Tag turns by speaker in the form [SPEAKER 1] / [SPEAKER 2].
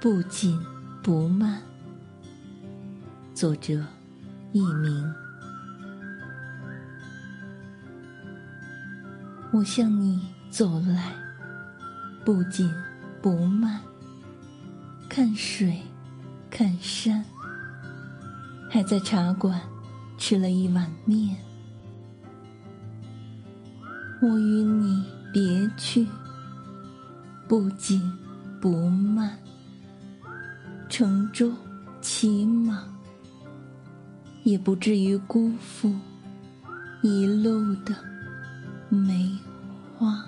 [SPEAKER 1] 不紧不慢。作者：佚名。我向你走来，不紧不慢。看水，看山，还在茶馆吃了一碗面。我与你别去，不紧不慢，乘舟骑马，也不至于辜负一路的梅花。